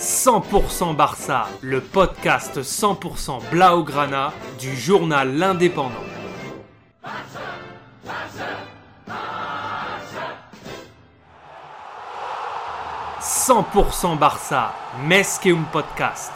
100% Barça, le podcast 100% Blaugrana du journal L'Indépendant. « 100% Barça, Mesqueum Podcast.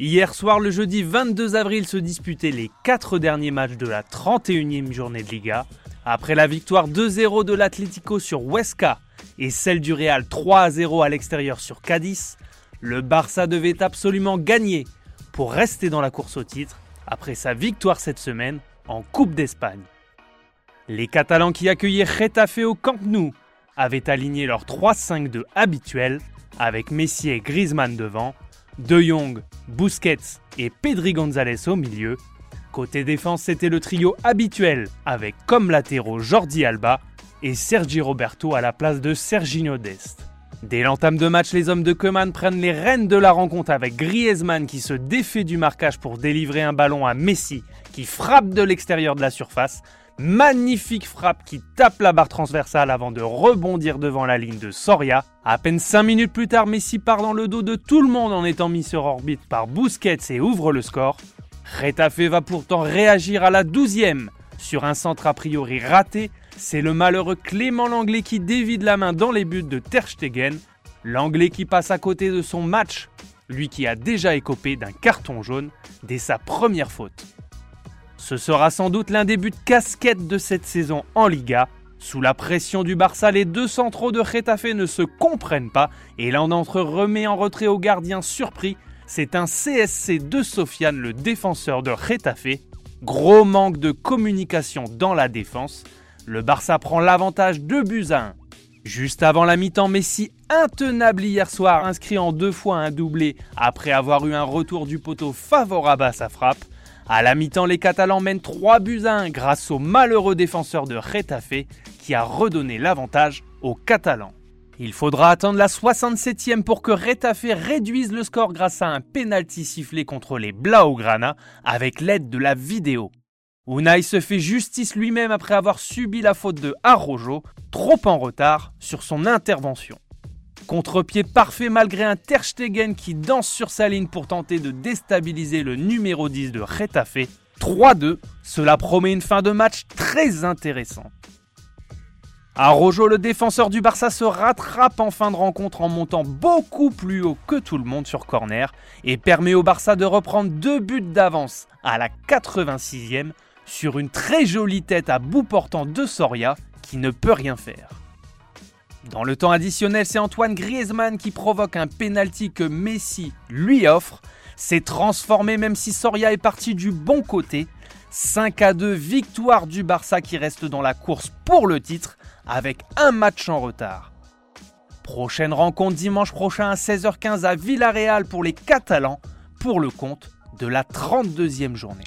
Hier soir, le jeudi 22 avril, se disputaient les 4 derniers matchs de la 31e journée de Liga. Après la victoire 2-0 de l'Atlético sur Huesca et celle du Real 3-0 à l'extérieur sur Cadiz, le Barça devait absolument gagner pour rester dans la course au titre après sa victoire cette semaine en Coupe d'Espagne. Les Catalans qui accueillaient Getafe au Camp Nou avaient aligné leur 3-5-2 habituel avec Messi et Griezmann devant, De Jong, Busquets et Pedri González au milieu Côté défense, c'était le trio habituel, avec comme latéraux Jordi Alba et Sergi Roberto à la place de Serginho Dest. Dès l'entame de match, les hommes de Koeman prennent les rênes de la rencontre avec Griezmann qui se défait du marquage pour délivrer un ballon à Messi qui frappe de l'extérieur de la surface. Magnifique frappe qui tape la barre transversale avant de rebondir devant la ligne de Soria. À peine 5 minutes plus tard, Messi part dans le dos de tout le monde en étant mis sur orbite par Busquets et ouvre le score. Retafe va pourtant réagir à la douzième. Sur un centre a priori raté, c'est le malheureux Clément Langlais qui dévide la main dans les buts de Ter Stegen. L'Anglais qui passe à côté de son match, lui qui a déjà écopé d'un carton jaune dès sa première faute. Ce sera sans doute l'un des buts casquettes de cette saison en Liga. Sous la pression du Barça, les deux centraux de Retafe ne se comprennent pas et l'un d'entre eux remet en retrait au gardien surpris c'est un CSC de Sofiane, le défenseur de Retafe. Gros manque de communication dans la défense. Le Barça prend l'avantage de buts à 1. Juste avant la mi-temps, Messi, intenable hier soir, inscrit en deux fois un doublé après avoir eu un retour du poteau favorable à sa frappe. À la mi-temps, les Catalans mènent 3 buts à 1 grâce au malheureux défenseur de Retafe qui a redonné l'avantage aux Catalans. Il faudra attendre la 67e pour que Retafe réduise le score grâce à un penalty sifflé contre les Blaugrana avec l'aide de la vidéo. Unai se fait justice lui-même après avoir subi la faute de Arrojo, trop en retard sur son intervention. Contre-pied parfait malgré un Terstegen qui danse sur sa ligne pour tenter de déstabiliser le numéro 10 de Retafe. 3-2, cela promet une fin de match très intéressante. Arrojo, le défenseur du Barça, se rattrape en fin de rencontre en montant beaucoup plus haut que tout le monde sur corner et permet au Barça de reprendre deux buts d'avance à la 86e sur une très jolie tête à bout portant de Soria qui ne peut rien faire. Dans le temps additionnel, c'est Antoine Griezmann qui provoque un penalty que Messi lui offre. C'est transformé même si Soria est parti du bon côté. 5 à 2, victoire du Barça qui reste dans la course pour le titre avec un match en retard. Prochaine rencontre dimanche prochain à 16h15 à Villarreal pour les Catalans pour le compte de la 32e journée.